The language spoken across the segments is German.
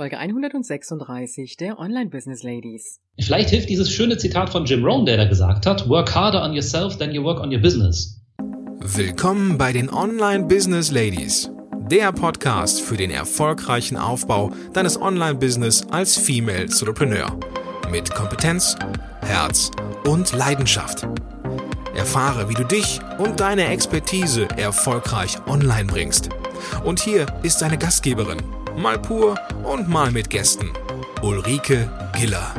Folge 136 der Online Business Ladies. Vielleicht hilft dieses schöne Zitat von Jim Rohn, der da gesagt hat, work harder on yourself than you work on your business. Willkommen bei den Online Business Ladies, der Podcast für den erfolgreichen Aufbau deines Online-Business als Female Entrepreneur. Mit Kompetenz, Herz und Leidenschaft. Erfahre, wie du dich und deine Expertise erfolgreich online bringst. Und hier ist deine Gastgeberin, mal pur und mal mit Gästen. Ulrike Giller.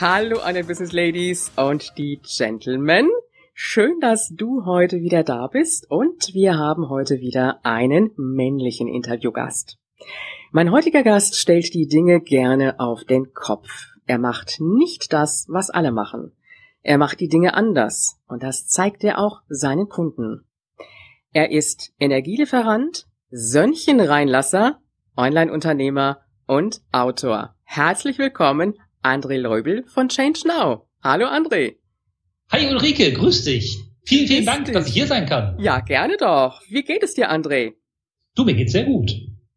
Hallo den Business Ladies und die Gentlemen. Schön, dass du heute wieder da bist und wir haben heute wieder einen männlichen Interviewgast. Mein heutiger Gast stellt die Dinge gerne auf den Kopf. Er macht nicht das, was alle machen. Er macht die Dinge anders und das zeigt er auch seinen Kunden. Er ist Energielieferant, Sönchenreinlasser, Online-Unternehmer und Autor. Herzlich willkommen, André Leubel von Change Now. Hallo André. Hi Ulrike, grüß dich. Vielen, vielen Grüß Dank, dich. dass ich hier sein kann. Ja, gerne doch. Wie geht es dir, André? Du, mir geht's sehr gut.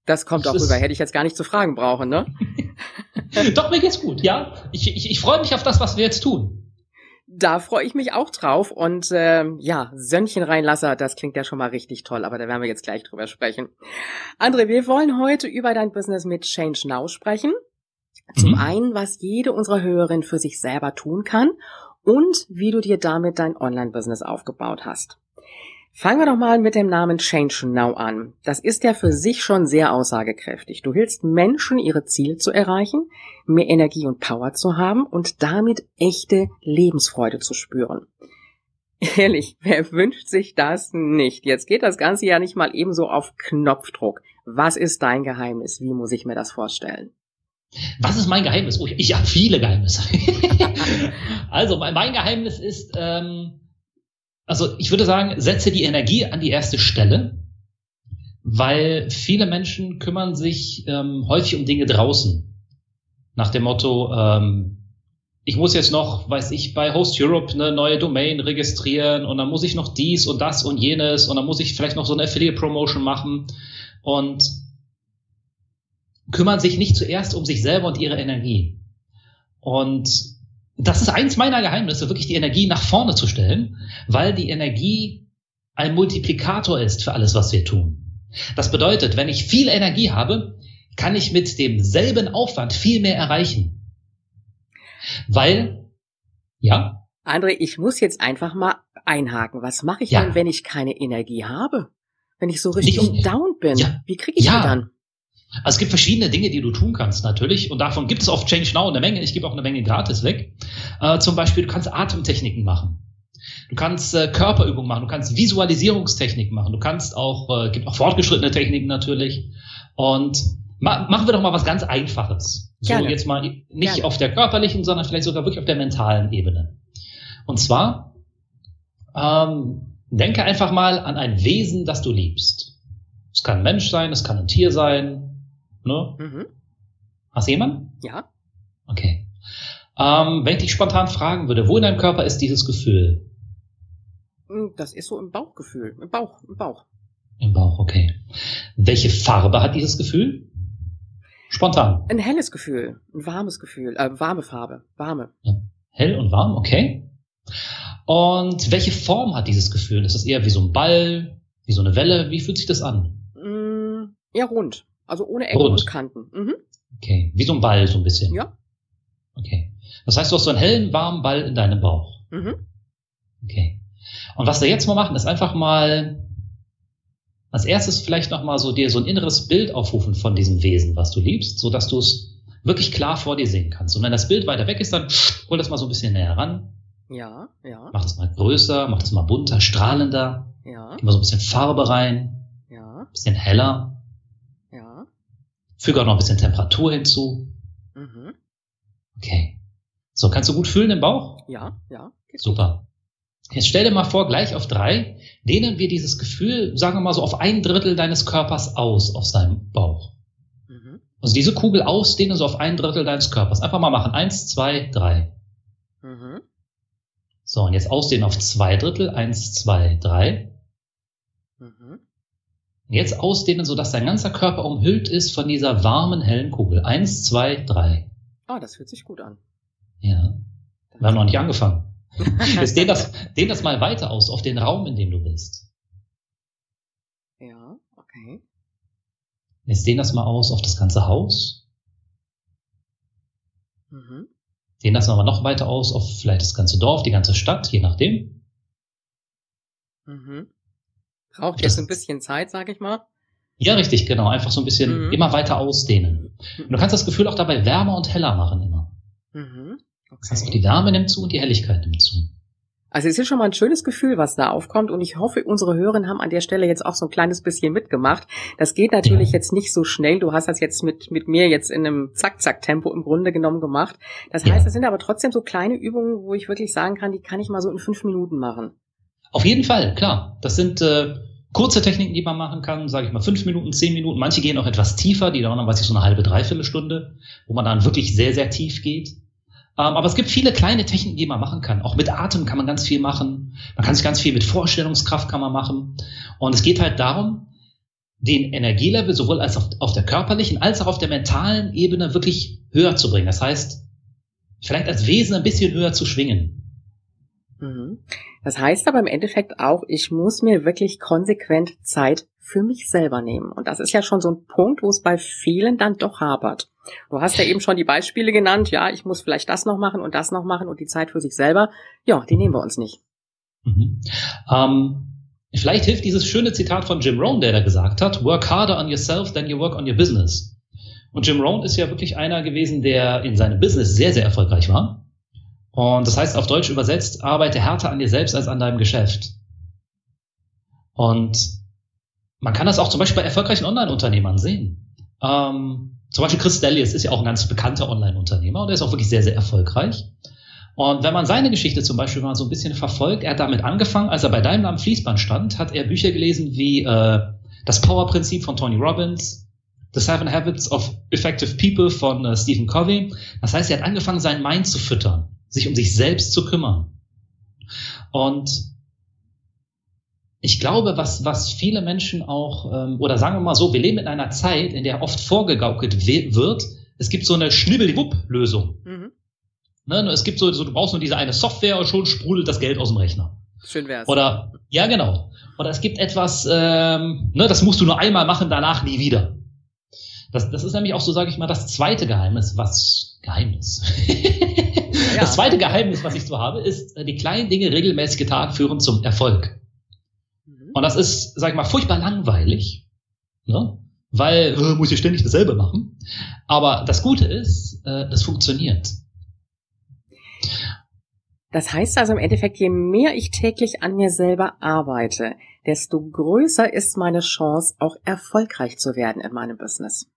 Das kommt Das auch rüber, hätte ich jetzt gar nicht zu fragen brauchen, ne? Doch, mir geht's gut, ja. Ich, ich, ich freue mich auf das, was wir jetzt tun. Da freue ich mich auch drauf und ähm, ja, Sönchenreinlasser, das klingt ja schon mal richtig toll, aber da werden wir jetzt gleich drüber sprechen. André, wir wollen heute über dein Business mit Change Now sprechen. Zum Mhm. einen, was jede unserer Hörerinnen für sich selber tun kann und wie du dir damit dein Online-Business aufgebaut hast. Fangen wir doch mal mit dem Namen Change Now an. Das ist ja für sich schon sehr aussagekräftig. Du hilfst Menschen, ihre Ziele zu erreichen, mehr Energie und Power zu haben und damit echte Lebensfreude zu spüren. Ehrlich, wer wünscht sich das nicht? Jetzt geht das Ganze ja nicht mal ebenso auf Knopfdruck. Was ist dein Geheimnis? Wie muss ich mir das vorstellen? Was ist mein Geheimnis? Oh, ich, ich habe viele Geheimnisse. also, mein, Geheimnis ist, ähm, also ich würde sagen, setze die Energie an die erste Stelle, weil viele Menschen kümmern sich ähm, häufig um Dinge draußen. Nach dem Motto, ähm, ich muss jetzt noch, weiß ich, bei Host Europe eine neue Domain registrieren und dann muss ich noch dies und das und jenes und dann muss ich vielleicht noch so eine Affiliate Promotion machen und kümmern sich nicht zuerst um sich selber und ihre Energie. Und das ist eins meiner Geheimnisse, wirklich die Energie nach vorne zu stellen, weil die Energie ein Multiplikator ist für alles, was wir tun. Das bedeutet, wenn ich viel Energie habe, kann ich mit demselben Aufwand viel mehr erreichen. Weil, ja, André, ich muss jetzt einfach mal einhaken. Was mache ich Ja. denn, wenn ich keine Energie habe? Wenn ich so richtig Nicht down bin? Ja. Wie kriege ich Ja. die dann? Also es gibt verschiedene Dinge, die du tun kannst natürlich und davon gibt es auf Change Now eine Menge. Ich gebe auch eine Menge gratis weg. Äh, zum Beispiel, du kannst Atemtechniken machen. Du kannst äh, Körperübungen machen, du kannst Visualisierungstechniken machen, du kannst auch, äh, gibt auch fortgeschrittene Techniken natürlich. Und ma machen wir doch mal was ganz Einfaches. So Gerne. jetzt mal nicht Gerne. auf der körperlichen, sondern vielleicht sogar wirklich auf der mentalen Ebene. Und zwar, ähm, denke einfach mal an ein Wesen, das du liebst. Es kann ein Mensch sein, es kann ein Tier sein, Ne? Mhm. Hast du jemanden? Ja. Okay. Ähm, wenn ich dich spontan fragen würde, wo in deinem Körper ist dieses Gefühl? Hm, Das ist so im Bauchgefühl. Im Bauch, im Bauch. Im Bauch, okay. Welche Farbe hat dieses Gefühl? Spontan. Ein helles Gefühl. Ein warmes Gefühl. Äh, warme Farbe. Warme. Hell und warm, okay. Und welche Form hat dieses Gefühl? Ist das eher wie so ein Ball, wie so eine Welle? Wie fühlt sich das an? Mm, ja, rund. Also ohne Ecken Rund. und Kanten. Mhm. Okay, wie so ein Ball so ein bisschen. Ja. Okay. Das heißt, du hast so einen hellen, warmen Ball in deinem Bauch. Mhm. Okay. Und was wir jetzt mal machen, ist einfach mal als erstes vielleicht noch mal so dir so ein inneres Bild aufrufen von diesem Wesen, was du liebst, so dass du es wirklich klar vor dir sehen kannst. Und wenn das Bild weiter weg ist, dann hol das mal so ein bisschen näher ran, Ja, ja, mach das mal größer, mach das mal bunter, strahlender, ja, gib mal so ein bisschen Farbe rein, ja, ein bisschen heller. Füge auch noch ein bisschen Temperatur hinzu. Mhm. Okay. So, kannst du gut fühlen im Bauch? Ja, ja. Super. Jetzt stell dir mal vor, gleich auf drei dehnen wir dieses Gefühl, sagen wir mal so, auf ein Drittel deines Körpers aus, aus deinem Bauch. Mhm. Also diese Kugel ausdehnen so auf ein Drittel deines Körpers. Einfach mal machen. Eins, zwei, drei. Mhm. So, und jetzt ausdehnen auf zwei Drittel. Eins, zwei, drei. Jetzt ausdehnen, sodass dein ganzer Körper umhüllt ist von dieser warmen, hellen Kugel. Eins, zwei, drei. Ah, oh, das fühlt sich gut an. Ja. Wir haben noch nicht angefangen. Jetzt dehn das, dehn das mal weiter aus, auf den Raum, in dem du bist. Ja, okay. Jetzt dehn das mal aus auf das ganze Haus. Mhm. Dehn das mal noch weiter aus auf vielleicht das ganze Dorf, die ganze Stadt, je nachdem. Mhm. Braucht jetzt ein bisschen Zeit, sag ich mal. Ja, richtig, genau. Einfach so ein bisschen mhm. immer weiter ausdehnen. Und du kannst das Gefühl auch dabei wärmer und heller machen immer. Mhm. Okay. Das heißt, auch die Wärme nimmt zu und die Helligkeit nimmt zu. Also es ist schon mal ein schönes Gefühl, was da aufkommt und ich hoffe, unsere Hörerinnen haben an der Stelle jetzt auch so ein kleines bisschen mitgemacht. Das geht natürlich ja. jetzt nicht so schnell. Du hast das jetzt mit, mit mir jetzt in einem Zack-Zack-Tempo im Grunde genommen gemacht. Das heißt, es sind aber trotzdem so kleine Übungen, wo ich wirklich sagen kann, die kann ich mal so in fünf Minuten machen. Auf jeden Fall, klar. Das sind äh, kurze Techniken, die man machen kann, sage ich mal fünf Minuten, zehn Minuten. Manche gehen auch etwas tiefer, die dauern dann, weiß ich, so eine halbe, dreiviertel Stunde, wo man dann wirklich sehr, sehr tief geht. Ähm, aber es gibt viele kleine Techniken, die man machen kann. Auch mit Atem kann man ganz viel machen. Man kann sich ganz viel mit Vorstellungskraft kann man machen. Und es geht halt darum, den Energielevel sowohl als auf, auf der körperlichen als auch auf der mentalen Ebene wirklich höher zu bringen. Das heißt, vielleicht als Wesen ein bisschen höher zu schwingen. Mhm. Das heißt aber im Endeffekt auch, ich muss mir wirklich konsequent Zeit für mich selber nehmen. Und das ist ja schon so ein Punkt, wo es bei vielen dann doch hapert. Du hast ja eben schon die Beispiele genannt, ja, ich muss vielleicht das noch machen und das noch machen und die Zeit für sich selber, ja, die nehmen wir uns nicht. Mhm. Ähm, vielleicht hilft dieses schöne Zitat von Jim Rohn, der da gesagt hat, work harder on yourself than you work on your business. Und Jim Rohn ist ja wirklich einer gewesen, der in seinem Business sehr, sehr erfolgreich war. Und das heißt auf Deutsch übersetzt, arbeite härter an dir selbst als an deinem Geschäft. Und man kann das auch zum Beispiel bei erfolgreichen Online-Unternehmern sehen. Ähm, zum Beispiel Chris Delius ist ja auch ein ganz bekannter Online-Unternehmer und er ist auch wirklich sehr, sehr erfolgreich. Und wenn man seine Geschichte zum Beispiel mal so ein bisschen verfolgt, er hat damit angefangen, als er bei Daimler am Fließband stand, hat er Bücher gelesen wie äh, das Power-Prinzip von Tony Robbins, The Seven Habits of Effective People von äh, Stephen Covey. Das heißt, er hat angefangen, seinen Mind zu füttern, sich um sich selbst zu kümmern. Und ich glaube, was, was viele Menschen auch, ähm, oder sagen wir mal so, wir leben in einer Zeit, in der oft vorgegaukelt wird, es gibt so eine Schnibbel-Wupp-Lösung. Mhm. Ne, es gibt so, so, du brauchst nur diese eine Software und schon sprudelt das Geld aus dem Rechner. Schön wär's. Oder, ja, genau. Oder es gibt etwas, ähm, ne, das musst du nur einmal machen, danach nie wieder. Das, das ist nämlich auch so, sage ich mal, das zweite Geheimnis, was Geheimnis. ja. Das zweite Geheimnis, was ich so habe, ist, äh, die kleinen Dinge regelmäßig getan führen zum Erfolg. Und das ist, sag ich mal, furchtbar langweilig, ne? weil äh, muss ich ständig dasselbe machen. Aber das Gute ist, äh, das funktioniert. Das heißt also im Endeffekt, je mehr ich täglich an mir selber arbeite, desto größer ist meine Chance, auch erfolgreich zu werden in meinem Business.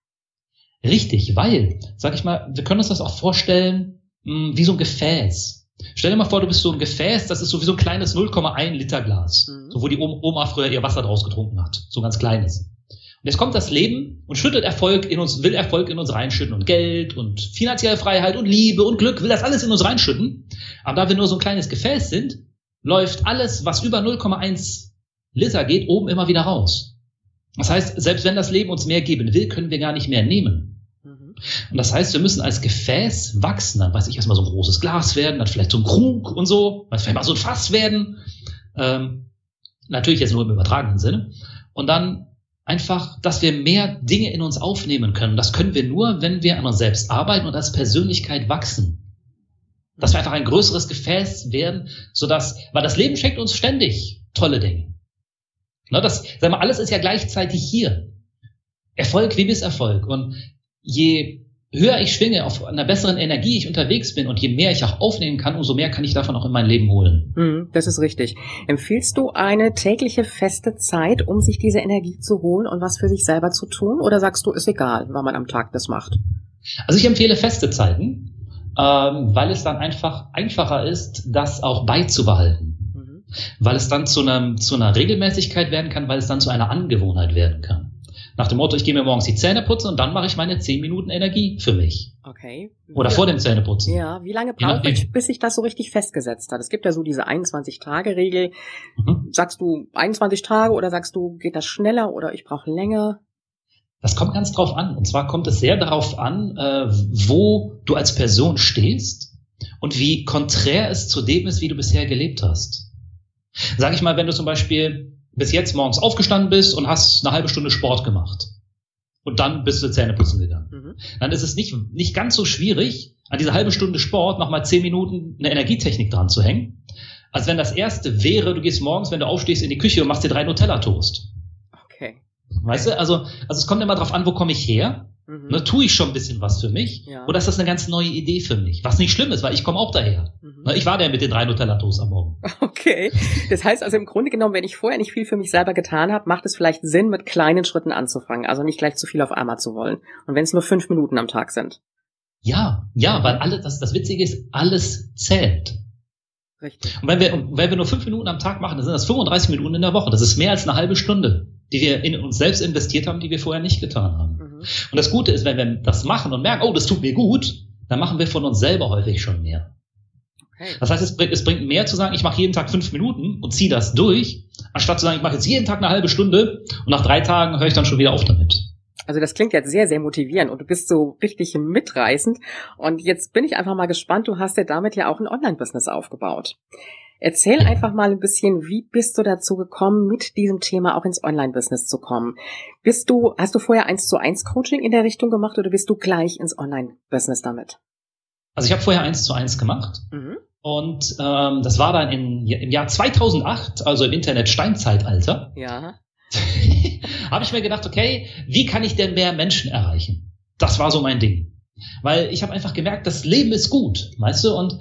Richtig, weil, sag ich mal, wir können uns das auch vorstellen, mh, hm, wie so ein Gefäß. Stell dir mal vor, du bist so ein Gefäß, das ist so wie so ein kleines 0,1 Liter Glas, mhm. so wo die Oma früher ihr Wasser draus getrunken hat, so ganz kleines. Und jetzt kommt das Leben und schüttet Erfolg in uns, will Erfolg in uns reinschütten und Geld und finanzielle Freiheit und Liebe und Glück, will das alles in uns reinschütten. Aber da wir nur so ein kleines Gefäß sind, läuft alles, was über 0,1 Liter geht, oben immer wieder raus. Das heißt, selbst wenn das Leben uns mehr geben will, können wir gar nicht mehr nehmen. Und das heißt, wir müssen als Gefäß wachsen. Dann weiß ich erstmal so ein großes Glas werden, dann vielleicht so ein Krug und so, dann vielleicht mal so ein Fass werden. Ähm, natürlich jetzt nur im übertragenen Sinne. Und dann einfach, dass wir mehr Dinge in uns aufnehmen können. Das können wir nur, wenn wir an uns selbst arbeiten und als Persönlichkeit wachsen. Dass wir einfach ein größeres Gefäß werden, sodass, weil das Leben schenkt uns ständig tolle Dinge. Ne, das, sag mal, alles ist ja gleichzeitig hier. Erfolg wie Misserfolg. Und je höher ich schwinge, auf einer besseren Energie ich unterwegs bin und je mehr ich auch aufnehmen kann, umso mehr kann ich davon auch in mein Leben holen. Mhm, das ist richtig. Empfiehlst du eine tägliche feste Zeit, um sich diese Energie zu holen und was für sich selber zu tun? Oder sagst du, ist egal, wann man am Tag das macht? Also ich empfehle feste Zeiten, ähm, weil es dann einfach einfacher ist, das auch beizubehalten. Mhm. Weil es dann zu, einem, zu einer Regelmäßigkeit werden kann, weil es dann zu einer Angewohnheit werden kann. Nach dem Motto, ich gehe mir morgens die Zähne putzen und dann mache ich meine 10 Minuten Energie für mich. Okay. Oder wie, vor dem Zähneputzen. Ja, wie lange braucht es, bis sich das so richtig festgesetzt hat? Es gibt ja so diese 21-Tage-Regel. Mhm. Sagst du 21 Tage oder sagst du, geht das schneller oder ich brauche länger? Das kommt ganz drauf an. Und zwar kommt es sehr darauf an, äh, wo du als Person stehst und wie konträr es zu dem ist, wie du bisher gelebt hast. Sag ich mal, wenn du zum Beispiel bis jetzt morgens aufgestanden bist und hast eine halbe Stunde Sport gemacht und dann bist du Zähne putzen gegangen, mhm. dann ist es nicht, nicht ganz so schwierig, an diese halbe Stunde Sport nochmal zehn Minuten eine Energietechnik dran zu hängen, als wenn das erste wäre, du gehst morgens, wenn du aufstehst, in die Küche und machst dir drei Nutella-Toast. Okay. Weißt du, also, also es kommt immer drauf an, wo komme ich her Mhm. Ne, tue ich schon ein bisschen was für mich? Ja. Oder ist das eine ganz neue Idee für mich? Was nicht schlimm ist, weil ich komme auch daher. Mhm. Ne, ich war der mit den drei Nutella-Toast am Morgen. Okay. Das heißt also im Grunde genommen, wenn ich vorher nicht viel für mich selber getan habe, macht es vielleicht Sinn, mit kleinen Schritten anzufangen. Also nicht gleich zu viel auf einmal zu wollen. Und wenn es nur fünf Minuten am Tag sind. Ja, ja, weil alles, das, das Witzige ist, alles zählt. Richtig. Und wenn wir, wenn wir nur fünf Minuten am Tag machen, dann sind das 35 Minuten in der Woche. Das ist mehr als eine halbe Stunde, die wir in uns selbst investiert haben, die wir vorher nicht getan haben. Mhm. Und das Gute ist, wenn wir das machen und merken, oh, das tut mir gut, dann machen wir von uns selber häufig schon mehr. Okay. Das heißt, es bringt, es bringt mehr zu sagen, ich mache jeden Tag fünf Minuten und ziehe das durch, anstatt zu sagen, ich mache jetzt jeden Tag eine halbe Stunde und nach drei Tagen höre ich dann schon wieder auf damit. Also das klingt jetzt sehr, sehr motivierend und du bist so richtig mitreißend. Und jetzt bin ich einfach mal gespannt, du hast ja damit ja auch ein Online-Business aufgebaut. Erzähl einfach mal ein bisschen, wie bist du dazu gekommen, mit diesem Thema auch ins Online-Business zu kommen? Bist du, hast du vorher eins zu eins Coaching in der Richtung gemacht oder bist du gleich ins Online-Business damit? Also ich habe vorher eins zu eins gemacht. Mhm. Und ähm, das war dann in, im Jahr 2008, also im Internet-Steinzeitalter. Ja. habe ich mir gedacht, okay, wie kann ich denn mehr Menschen erreichen? Das war so mein Ding. Weil ich habe einfach gemerkt, das Leben ist gut, weißt du, und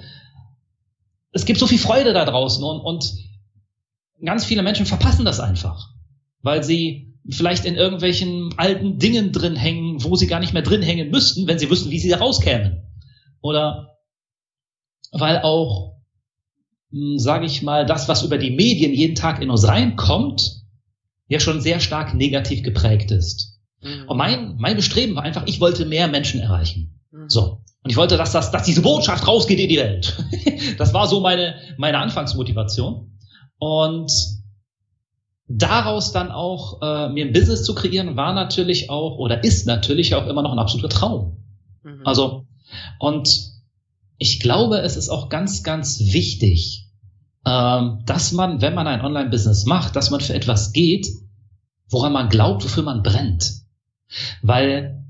es gibt so viel Freude da draußen und, und ganz viele Menschen verpassen das einfach, weil sie vielleicht in irgendwelchen alten Dingen drin hängen, wo sie gar nicht mehr drin hängen müssten, wenn sie wüssten, wie sie da rauskämen. Oder weil auch, hm, sage ich mal, das, was über die Medien jeden Tag in uns reinkommt, ja schon sehr stark negativ geprägt ist. Mhm. Und mein, mein Bestreben war einfach, ich wollte mehr Menschen erreichen. Mhm. So. Und ich wollte, dass, das, dass diese Botschaft rausgeht in die Welt. das war so meine, meine Anfangsmotivation. Und daraus dann auch äh, mir ein Business zu kreieren, war natürlich auch oder ist natürlich auch immer noch ein absoluter Traum. Mhm. Also, und ich glaube, es ist auch ganz, ganz wichtig, ähm, dass man, wenn man ein Online-Business macht, dass man für etwas geht, woran man glaubt, wofür man brennt. Weil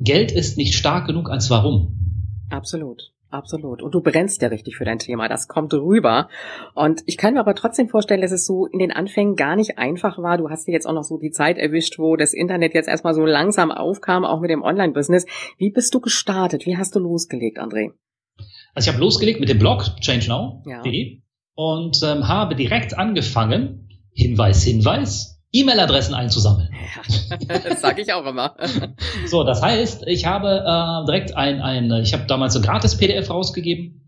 Geld ist nicht stark genug als warum. Absolut. Absolut. Und du brennst ja richtig für dein Thema. Das kommt rüber. Und ich kann mir aber trotzdem vorstellen, dass es so in den Anfängen gar nicht einfach war. Du hast dir jetzt auch noch so die Zeit erwischt, wo das Internet jetzt erstmal so langsam aufkam, auch mit dem Online-Business. Wie bist du gestartet? Wie hast du losgelegt, André? Also ich habe losgelegt mit dem Blog changenow.de ja. und ähm, habe direkt angefangen, Hinweis, Hinweis, E-Mail-Adressen einzusammeln. Das sage ich auch immer. so, das heißt, ich habe äh, direkt ein, ein ich habe damals ein gratis PDF rausgegeben,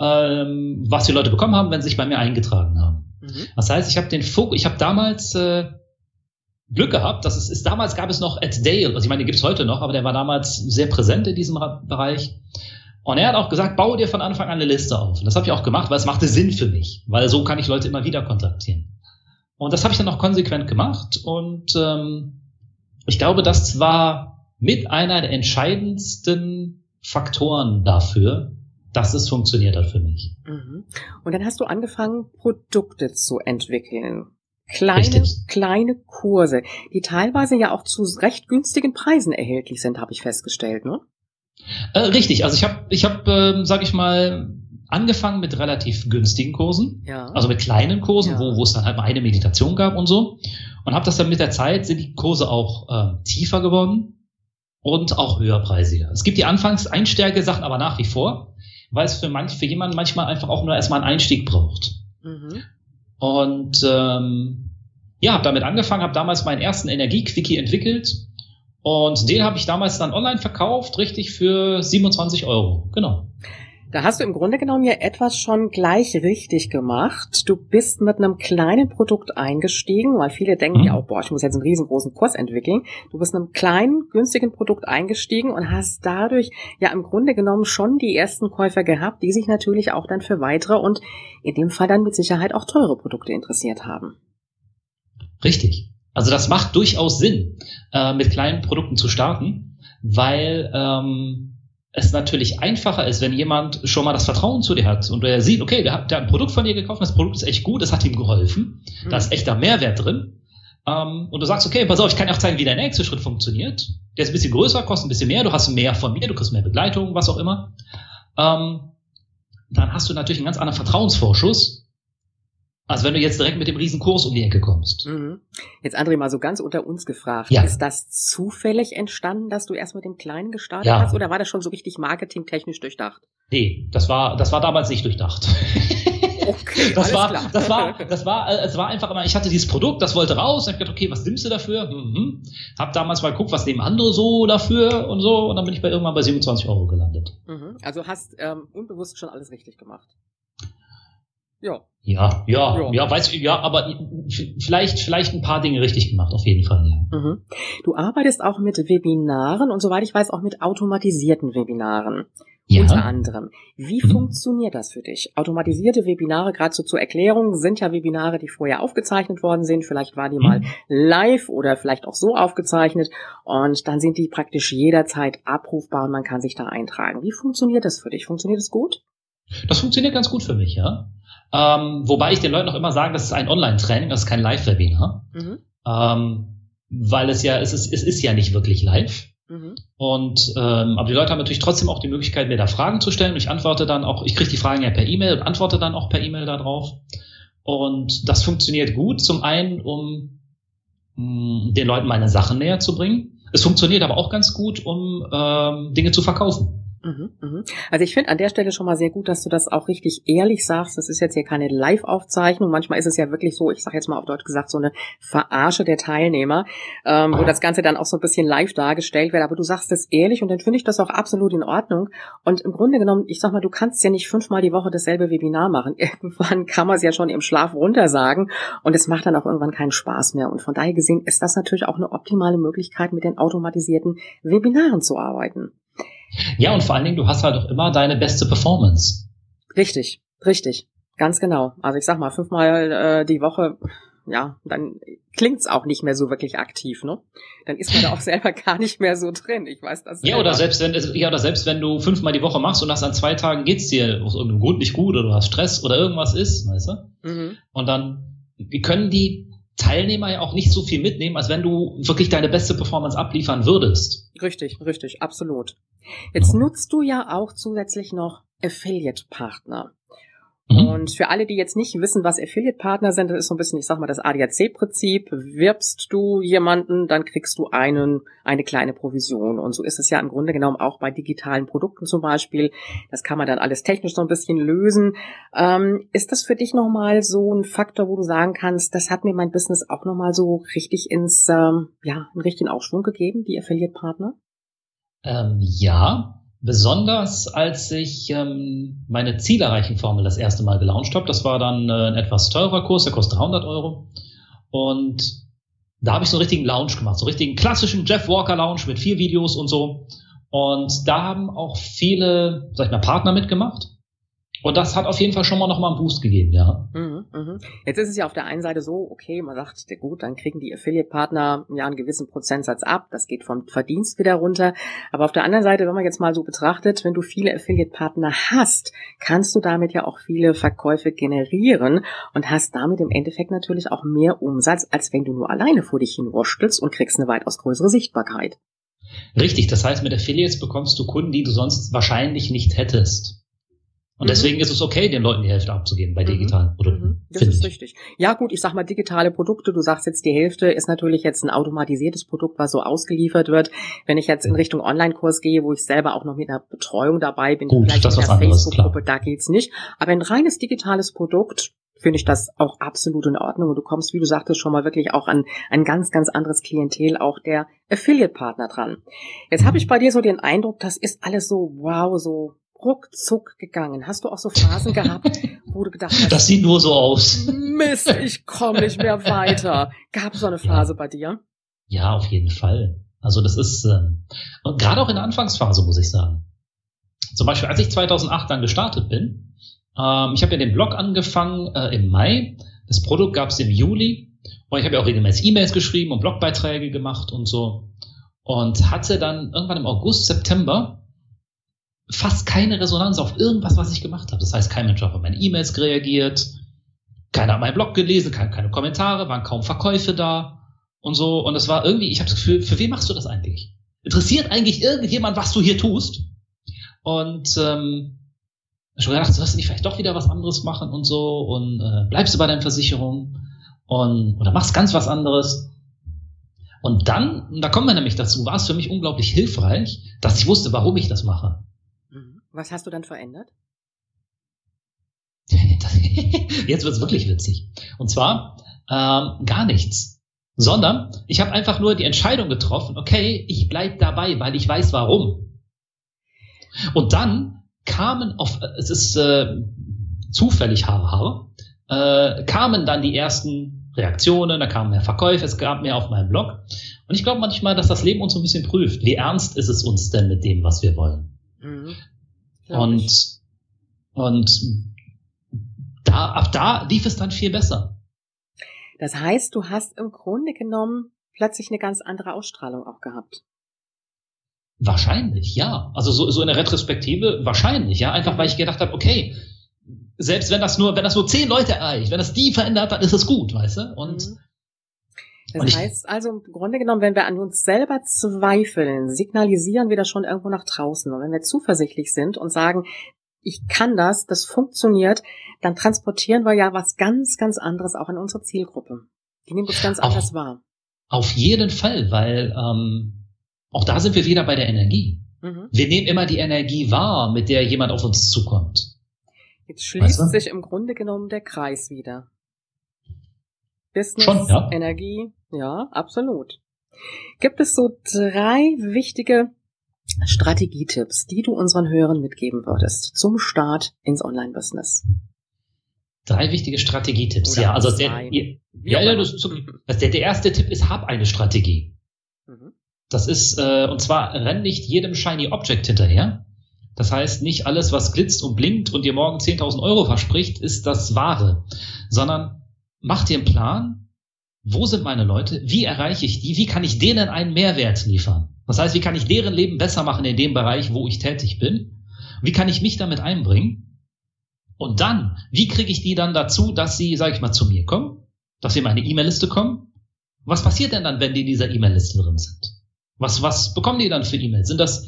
ähm, was die Leute bekommen haben, wenn sie sich bei mir eingetragen haben. Mhm. Das heißt, ich habe den Fokus, ich habe damals äh, Glück gehabt, dass es ist, damals gab es noch Ed Dale, also ich meine, gibt's heute noch, aber der war damals sehr präsent in diesem Bereich. Und er hat auch gesagt, baue dir von Anfang an eine Liste auf. Und das habe ich auch gemacht, weil es machte Sinn für mich, weil so kann ich Leute immer wieder kontaktieren. Und das habe ich dann auch konsequent gemacht. Und ähm, ich glaube, das war mit einer der entscheidendsten Faktoren dafür, dass es funktioniert hat für mich. Mhm. Und dann hast du angefangen, Produkte zu entwickeln. Kleine, kleine Kurse, die teilweise ja auch zu recht günstigen Preisen erhältlich sind, habe ich festgestellt, ne? Äh, richtig, also ich habe, ich hab, äh, sag ich mal, angefangen mit relativ günstigen Kursen, ja. also mit kleinen Kursen, ja. wo, wo es dann halt mal eine Meditation gab und so. Und habe das dann mit der Zeit, sind die Kurse auch äh, tiefer geworden und auch höherpreisiger. Es gibt die anfangs Einstärke-Sachen aber nach wie vor, weil es für, manch, für jemanden manchmal einfach auch nur erstmal einen Einstieg braucht. Mhm. Und ähm, ja, habe damit angefangen, habe damals meinen ersten Energie-Quickie entwickelt und den habe ich damals dann online verkauft, richtig für 27 Euro. Genau. Da hast du im Grunde genommen ja etwas schon gleich richtig gemacht. Du bist mit einem kleinen Produkt eingestiegen, weil viele denken mhm. ja auch, boah, ich muss jetzt einen riesengroßen Kurs entwickeln. Du bist mit einem kleinen, günstigen Produkt eingestiegen und hast dadurch ja im Grunde genommen schon die ersten Käufer gehabt, die sich natürlich auch dann für weitere und in dem Fall dann mit Sicherheit auch teure Produkte interessiert haben. Richtig. Also das macht durchaus Sinn, äh, mit kleinen Produkten zu starten, weil ähm, es natürlich einfacher ist, wenn jemand schon mal das Vertrauen zu dir hat und er sieht, okay, der hat, der hat ein Produkt von dir gekauft, das Produkt ist echt gut, das hat ihm geholfen, mhm. da ist echter Mehrwert drin. Ähm, und du sagst, okay, pass auf, ich kann dir auch zeigen, wie der nächste Schritt funktioniert. Der ist ein bisschen größer, kostet ein bisschen mehr, du hast mehr von mir, du kriegst mehr Begleitung, was auch immer. Ähm, dann hast du natürlich einen ganz anderen Vertrauensvorschuss als wenn du jetzt direkt mit dem Riesenkurs um die Ecke kommst. Mhm. Jetzt André mal so ganz unter uns gefragt. Ja. Ist das zufällig entstanden, dass du erst mit dem Kleinen gestartet ja. hast oder war das schon so richtig marketingtechnisch durchdacht? Nee, das war, das war damals nicht durchdacht. Okay, das war, klar. das war, das war, äh, es war einfach immer, ich hatte dieses Produkt, das wollte raus, hab gedacht, okay, was nimmst du dafür? Mhm. Hab damals mal geguckt, was nehmen andere so dafür und so, und dann bin ich bei irgendwann bei 27 Euro gelandet. Mhm. Also hast ähm, unbewusst schon alles richtig gemacht. Ja. Ja, ja, ja, ja, weiß ja, aber vielleicht, vielleicht ein paar Dinge richtig gemacht, auf jeden Fall. Ja. Mhm. Du arbeitest auch mit Webinaren und soweit ich weiß auch mit automatisierten Webinaren. Ja. Unter anderem. Wie mhm. funktioniert das für dich? Automatisierte Webinare, gerade so zur Erklärung, sind ja Webinare, die vorher aufgezeichnet worden sind. Vielleicht war die mhm. mal live oder vielleicht auch so aufgezeichnet. Und dann sind die praktisch jederzeit abrufbar und man kann sich da eintragen. Wie funktioniert das für dich? Funktioniert es gut? Das funktioniert ganz gut für mich, ja. Ähm, wobei ich den Leuten auch immer sage, das ist ein Online-Training, das ist kein Live-Webinar. Mhm. Ähm, weil es ja, es ist, es ist ja nicht wirklich live. Mhm. Und ähm, aber die Leute haben natürlich trotzdem auch die Möglichkeit, mir da Fragen zu stellen. Und ich antworte dann auch, ich kriege die Fragen ja per E-Mail und antworte dann auch per E-Mail darauf. Und das funktioniert gut, zum einen, um mh, mm, den Leuten meine Sachen näher zu bringen. Es funktioniert aber auch ganz gut, um ähm, Dinge zu verkaufen. Mhm, mhm. Also ich finde an der Stelle schon mal sehr gut, dass du das auch richtig ehrlich sagst. Das ist jetzt hier keine Live-Aufzeichnung. Manchmal ist es ja wirklich so, ich sage jetzt mal auf Deutsch gesagt, so eine Verarsche der Teilnehmer, ähm, wo das Ganze dann auch so ein bisschen live dargestellt wird. Aber du sagst es ehrlich und dann finde ich das auch absolut in Ordnung. Und im Grunde genommen, ich sag mal, du kannst ja nicht fünfmal die Woche dasselbe Webinar machen. Irgendwann kann man es ja schon im Schlaf runtersagen und es macht dann auch irgendwann keinen Spaß mehr. Und von daher gesehen ist das natürlich auch eine optimale Möglichkeit, mit den automatisierten Webinaren zu arbeiten. Ja, und vor allen Dingen, du hast halt auch immer deine beste Performance. Richtig, richtig. Ganz genau. Also ich sag mal, fünfmal äh, die Woche, ja, dann klingt's auch nicht mehr so wirklich aktiv, ne? Dann ist man da auch selber gar nicht mehr so drin. Ich weiß das. Ja, oder selbst wenn ja, oder selbst wenn du fünfmal die Woche machst und hast an zwei Tagen geht's dir aus irgendeinem Grund nicht gut oder du hast Stress oder irgendwas ist, weißt du? Mhm. Und dann wie können die Teilnehmer ja auch nicht so viel mitnehmen, als wenn du wirklich deine beste Performance abliefern würdest. Richtig, richtig, absolut. Jetzt nutzt du ja auch zusätzlich noch Affiliate-Partner. Mhm. Und für alle, die jetzt nicht wissen, was Affiliate-Partner sind, das ist so ein bisschen, ich sag mal, das ADAC-Prinzip. Wirbst du jemanden, dann kriegst du einen, eine kleine Provision. Und so ist es ja im Grunde genommen auch bei digitalen Produkten zum Beispiel. Das kann man dann alles technisch so ein bisschen lösen. Ähm, ist das für dich nochmal so ein Faktor, wo du sagen kannst, das hat mir mein Business auch nochmal so richtig ins, ähm, ja, einen richtigen Aufschwung gegeben, die Affiliate-Partner? Ähm, ja, Besonders als ich ähm, meine Zielerreichen-Formel das erste Mal gelauncht habe. Das war dann äh, ein etwas teurer Kurs, der kostet 300 Euro. Und da habe ich so einen richtigen Lounge gemacht, so einen richtigen klassischen Jeff Walker Lounge mit vier Videos und so. Und da haben auch viele, sag ich mal, Partner mitgemacht. Und das hat auf jeden Fall schon mal nochmal einen Boost gegeben, ja. Mhm, mhm. Jetzt ist es ja auf der einen Seite so, okay, man sagt, gut, dann kriegen die Affiliate-Partner ja einen gewissen Prozentsatz ab, das geht vom Verdienst wieder runter. Aber auf der anderen Seite, wenn man jetzt mal so betrachtet, wenn du viele Affiliate-Partner hast, kannst du damit ja auch viele Verkäufe generieren und hast damit im Endeffekt natürlich auch mehr Umsatz, als wenn du nur alleine vor dich hinwurstelst und kriegst eine weitaus größere Sichtbarkeit. Richtig, das heißt, mit Affiliates bekommst du Kunden, die du sonst wahrscheinlich nicht hättest. Und mhm. deswegen ist es okay, den Leuten die Hälfte abzugeben bei mhm. digitalen Produkten. Mhm. Das ist ich. richtig. Ja gut, ich sag mal digitale Produkte, du sagst jetzt die Hälfte ist natürlich jetzt ein automatisiertes Produkt, was so ausgeliefert wird. Wenn ich jetzt in Richtung Online-Kurs gehe, wo ich selber auch noch mit einer Betreuung dabei bin, gut, vielleicht in der Facebook-Gruppe, da geht's nicht. Aber ein reines digitales Produkt, finde ich das auch absolut in Ordnung. Und du kommst, wie du sagtest, schon mal wirklich auch an ein ganz, ganz anderes Klientel, auch der Affiliate-Partner dran. Jetzt habe ich bei dir so den Eindruck, das ist alles so, wow, so ruckzuck gegangen. Hast du auch so Phasen gehabt, wo du gedacht hast, das sieht nur so aus. Mist, ich komme nicht mehr weiter. Gab es so eine Phase ja. bei dir? Ja, auf jeden Fall. Also das ist ähm, und gerade auch in der Anfangsphase muss ich sagen. Zum Beispiel, als ich 2008 dann gestartet bin, ähm, ich habe ja den Blog angefangen äh, im Mai. Das Produkt gab es im Juli und ich habe ja auch regelmäßig E-Mails geschrieben und Blogbeiträge gemacht und so und hatte dann irgendwann im August, September fast keine Resonanz auf irgendwas, was ich gemacht habe. Das heißt, kein Mensch hat auf meine E-Mails reagiert, keiner hat meinen Blog gelesen, keine, keine Kommentare, waren kaum Verkäufe da und so. Und es war irgendwie, ich habe das Gefühl, für wen machst du das eigentlich? Interessiert eigentlich irgendjemand, was du hier tust? Und ähm, ich habe gedacht, sollst du nicht vielleicht doch wieder was anderes machen und so und äh, bleibst du bei deinen Versicherungen und oder machst ganz was anderes. Und dann, da kommen wir nämlich dazu, war es für mich unglaublich hilfreich, dass ich wusste, warum ich das mache. Was hast du dann verändert? Jetzt wird's wirklich witzig. Und zwar ähm, gar nichts sondern ich habe einfach nur die Entscheidung getroffen, okay, ich bleib dabei, weil ich weiß warum. Und dann kamen auf, es ist äh, zufällig Haare, Haare, äh, kamen dann die ersten Reaktionen, da kamen mehr Verkäufe, es gab mehr auf meinem Blog. Und ich glaube manchmal, dass das Leben uns so ein bisschen prüft. Wie ernst ist es uns denn mit dem, was wir wollen? Mhm, und, und da, ab da lief es dann viel besser. Das heißt, du hast im Grunde genommen plötzlich eine ganz andere Ausstrahlung auch gehabt. Wahrscheinlich, ja. Also so, so in der Retrospektive wahrscheinlich, ja. Einfach weil ich gedacht habe, okay, selbst wenn das nur, wenn das nur zehn Leute erreicht, wenn das die verändert, dann ist es gut, weißt du? Und mhm. Das und heißt also im Grunde genommen, wenn wir an uns selber zweifeln, signalisieren wir das schon irgendwo nach draußen. Und wenn wir zuversichtlich sind und sagen, ich kann das, das funktioniert, dann transportieren wir ja was ganz, ganz anderes auch in unsere Zielgruppe. Die nimmt uns ganz auf, anders wahr. Auf jeden Fall, weil ähm, auch da sind wir wieder bei der Energie. Mhm. Wir nehmen immer die Energie wahr, mit der jemand auf uns zukommt. Jetzt schließt weißt du? sich im Grunde genommen der Kreis wieder. Business, Schon, ja? Energie, ja, absolut. Gibt es so drei wichtige Strategietipps, die du unseren Hörern mitgeben würdest zum Start ins Online-Business? Drei wichtige Strategietipps, Oder ja. Also der, ja, ja, das ist, das der, der erste Tipp ist, hab eine Strategie. Mhm. Das ist, äh, und zwar renn nicht jedem Shiny Object hinterher. Das heißt, nicht alles, was glitzt und blinkt und dir morgen 10.000 Euro verspricht, ist das Wahre, sondern mach dir einen Plan, wo sind meine Leute, wie erreiche ich die, wie kann ich denen einen Mehrwert liefern. Das heißt, wie kann ich deren Leben besser machen in dem Bereich, wo ich tätig bin? Wie kann ich mich damit einbringen? Und dann, wie kriege ich die dann dazu, dass sie, sage ich mal, zu mir kommen, dass sie in meine E-Mail-Liste kommen? Was passiert denn dann, wenn die in dieser E-Mail-Liste drin sind? Was, was bekommen die dann für E-Mails? Sind das,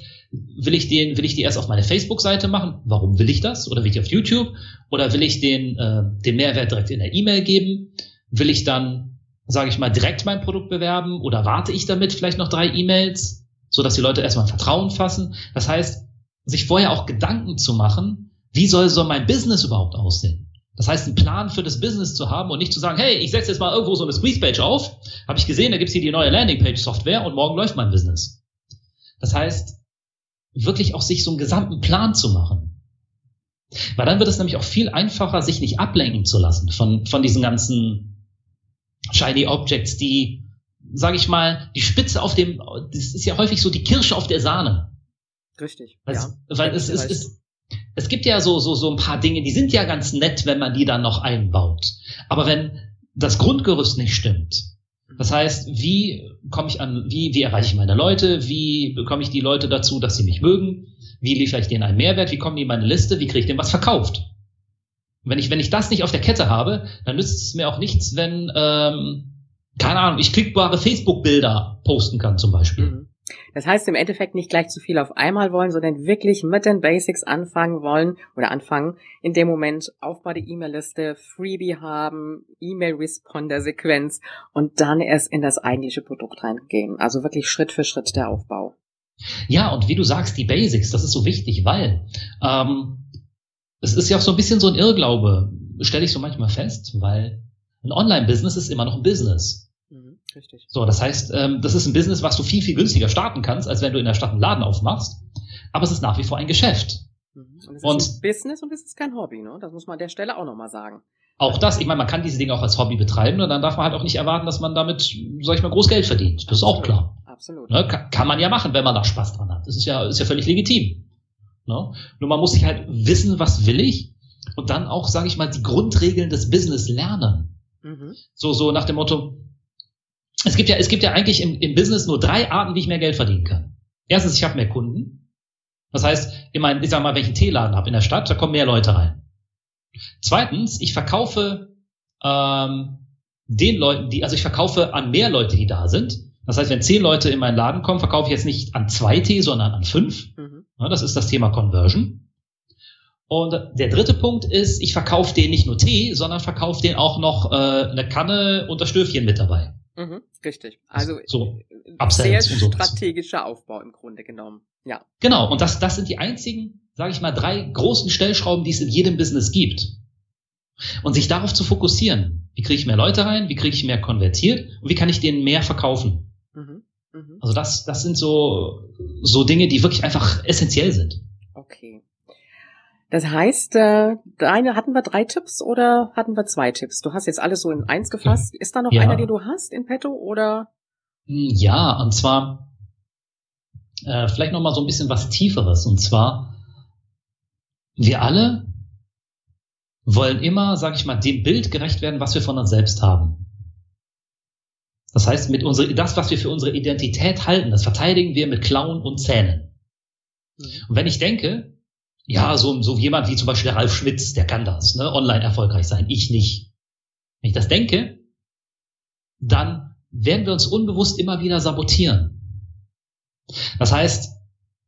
will ich den, will ich die erst auf meine Facebook-Seite machen? Warum will ich das? Oder will ich auf YouTube? Oder will ich den, äh, den Mehrwert direkt in der E-Mail geben? Will ich dann, sage ich mal, direkt mein Produkt bewerben? Oder warte ich damit vielleicht noch drei E-Mails? so dass die Leute erstmal Vertrauen fassen. Das heißt, sich vorher auch Gedanken zu machen, wie soll so mein Business überhaupt aussehen? Das heißt, einen Plan für das Business zu haben und nicht zu sagen, hey, ich setze jetzt mal irgendwo so eine Squeeze-Page auf, habe ich gesehen, da gibt's hier die neue Landingpage-Software und morgen läuft mein Business. Das heißt, wirklich auch sich so einen gesamten Plan zu machen. Weil dann wird es nämlich auch viel einfacher, sich nicht ablenken zu lassen von, von diesen ganzen shiny Objects, die sage ich mal, die Spitze auf dem, das ist ja häufig so die Kirsche auf der Sahne. Richtig. Weil, ja. weil es, es, es, es gibt ja so, so, so ein paar Dinge, die sind ja ganz nett, wenn man die dann noch einbaut. Aber wenn das Grundgerüst nicht stimmt, das heißt, wie komme ich an, wie, wie erreiche ich meine Leute, wie bekomme ich die Leute dazu, dass sie mich mögen, wie liefere ich denen einen Mehrwert, wie kommen die in meine Liste, wie kriege ich denen was verkauft. wenn ich, wenn ich das nicht auf der Kette habe, dann nützt es mir auch nichts, wenn, ähm, keine Ahnung, ich klickbare Facebook-Bilder posten kann zum Beispiel. Mhm. Das heißt im Endeffekt nicht gleich zu viel auf einmal wollen, sondern wirklich mit den Basics anfangen wollen oder anfangen. In dem Moment Aufbau der E-Mail-Liste, Freebie haben, E-Mail-Responder-Sequenz und dann erst in das eigentliche Produkt reingehen. Also wirklich Schritt für Schritt der Aufbau. Ja, und wie du sagst, die Basics, das ist so wichtig, weil ähm, es ist ja auch so ein bisschen so ein Irrglaube, stelle ich so manchmal fest, weil ein Online-Business ist immer noch ein Business. Richtig. So, das heißt, ähm, das ist ein Business, was du viel, viel günstiger starten kannst, als wenn du in der Stadt einen Laden aufmachst. Aber es ist nach wie vor ein Geschäft. Mhm. Und es ist und, ein Business und es ist kein Hobby, ne? Das muss man an der Stelle auch nochmal sagen. Auch das, ich meine, man kann diese Dinge auch als Hobby betreiben und dann darf man halt auch nicht erwarten, dass man damit, sag ich mal, groß Geld verdient. Das ist auch klar. Absolut. Ne? Kann, kann, man ja machen, wenn man da Spaß dran hat. Das ist ja, ist ja völlig legitim. Ne? Nur man muss sich halt wissen, was will ich und dann auch, sage ich mal, die Grundregeln des Business lernen. Mhm. So, so nach dem Motto, es gibt ja, es gibt ja eigentlich im, im Business nur drei Arten, wie ich mehr Geld verdienen kann. Erstens, ich habe mehr Kunden. Das heißt, ich, mein, ich sag mal, wenn ich einen Teeladen habe in der Stadt, da kommen mehr Leute rein. Zweitens, ich verkaufe ähm, den Leuten, die, also ich verkaufe an mehr Leute, die da sind. Das heißt, wenn zehn Leute in meinen Laden kommen, verkaufe ich jetzt nicht an zwei Tee, sondern an fünf. Mhm. Ja, das ist das Thema Conversion. Und der dritte Punkt ist, ich verkaufe denen nicht nur Tee, sondern verkaufe denen auch noch äh, eine Kanne und das Stöfchen mit dabei. Mhm, richtig. Also so, äh, sehr strategischer Aufbau im Grunde genommen. Ja. Genau. Und das, das sind die einzigen, sage ich mal, drei großen Stellschrauben, die es in jedem Business gibt. Und sich darauf zu fokussieren. Wie kriege ich mehr Leute rein? Wie kriege ich mehr konvertiert? Und wie kann ich denen mehr verkaufen? Mhm. Mhm. Also das, das sind so, so Dinge, die wirklich einfach essentiell sind. Das heißt, äh, deine, hatten wir drei Tipps oder hatten wir zwei Tipps? Du hast jetzt alles so in eins gefasst. Ist da noch ja. einer, den du hast in petto oder? Hm, ja, und zwar äh, vielleicht noch mal so ein bisschen was Tieferes. Und zwar, wir alle wollen immer, sage ich mal, dem Bild gerecht werden, was wir von uns selbst haben. Das heißt, mit unsere, das, was wir für unsere Identität halten, das verteidigen wir mit Klauen und Zähnen. Mhm. Und wenn ich denke, ja, so, so jemand wie zum Beispiel der Ralf Schmitz, der kann das, ne, online erfolgreich sein, ich nicht. Wenn ich das denke, dann werden wir uns unbewusst immer wieder sabotieren. Das heißt,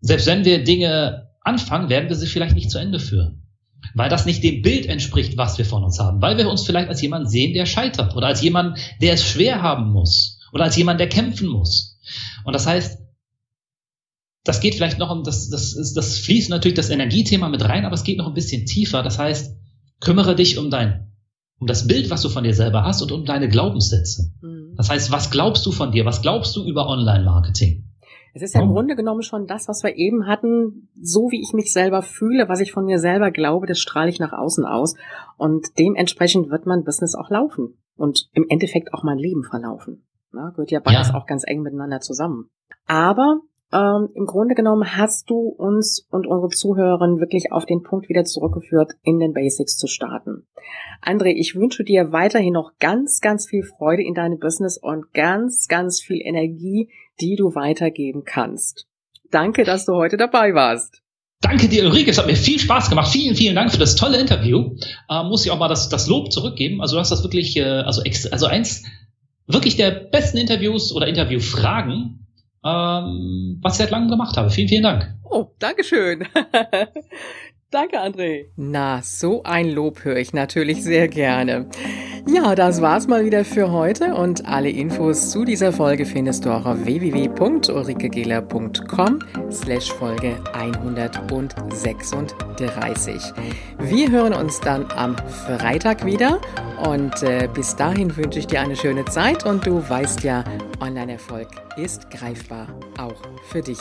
selbst wenn wir Dinge anfangen, werden wir sie vielleicht nicht zu Ende führen. Weil das nicht dem Bild entspricht, was wir von uns haben. Weil wir uns vielleicht als jemand sehen, der scheitert. Oder als jemand, der es schwer haben muss. Oder als jemand, der kämpfen muss. Und das heißt, das geht vielleicht noch um, das, das, ist, das fließt natürlich das Energiethema mit rein, aber es geht noch ein bisschen tiefer. Das heißt, kümmere dich um dein, um das Bild, was du von dir selber hast und um deine Glaubenssätze. Mhm. Das heißt, was glaubst du von dir? Was glaubst du über Online-Marketing? Es ist ja im Grunde genommen schon das, was wir eben hatten, so wie ich mich selber fühle, was ich von mir selber glaube, das strahle ich nach außen aus. Und dementsprechend wird mein Business auch laufen und im Endeffekt auch mein Leben verlaufen. Na, gehört ja beides ja. auch ganz eng miteinander zusammen. Aber ähm, Im Grunde genommen hast du uns und unsere Zuhörerinnen wirklich auf den Punkt wieder zurückgeführt, in den Basics zu starten. André, ich wünsche dir weiterhin noch ganz, ganz viel Freude in deinem Business und ganz, ganz viel Energie, die du weitergeben kannst. Danke, dass du heute dabei warst. Danke dir, Ulrike. Es hat mir viel Spaß gemacht. Vielen, vielen Dank für das tolle Interview. Äh, muss ich auch mal das, das Lob zurückgeben. Also du hast das wirklich, äh, also, also eins wirklich der besten Interviews oder Interviewfragen, ähm, was ich seit langem gemacht habe. Vielen, vielen Dank. Oh, Dankeschön. Danke, André. Na, so ein Lob höre ich natürlich sehr gerne. Ja, das war's mal wieder für heute und alle Infos zu dieser Folge findest du auch auf www.ulrikegela.com slash Folge 136. Wir hören uns dann am Freitag wieder und äh, bis dahin wünsche ich dir eine schöne Zeit und du weißt ja, Online-Erfolg ist greifbar, auch für dich.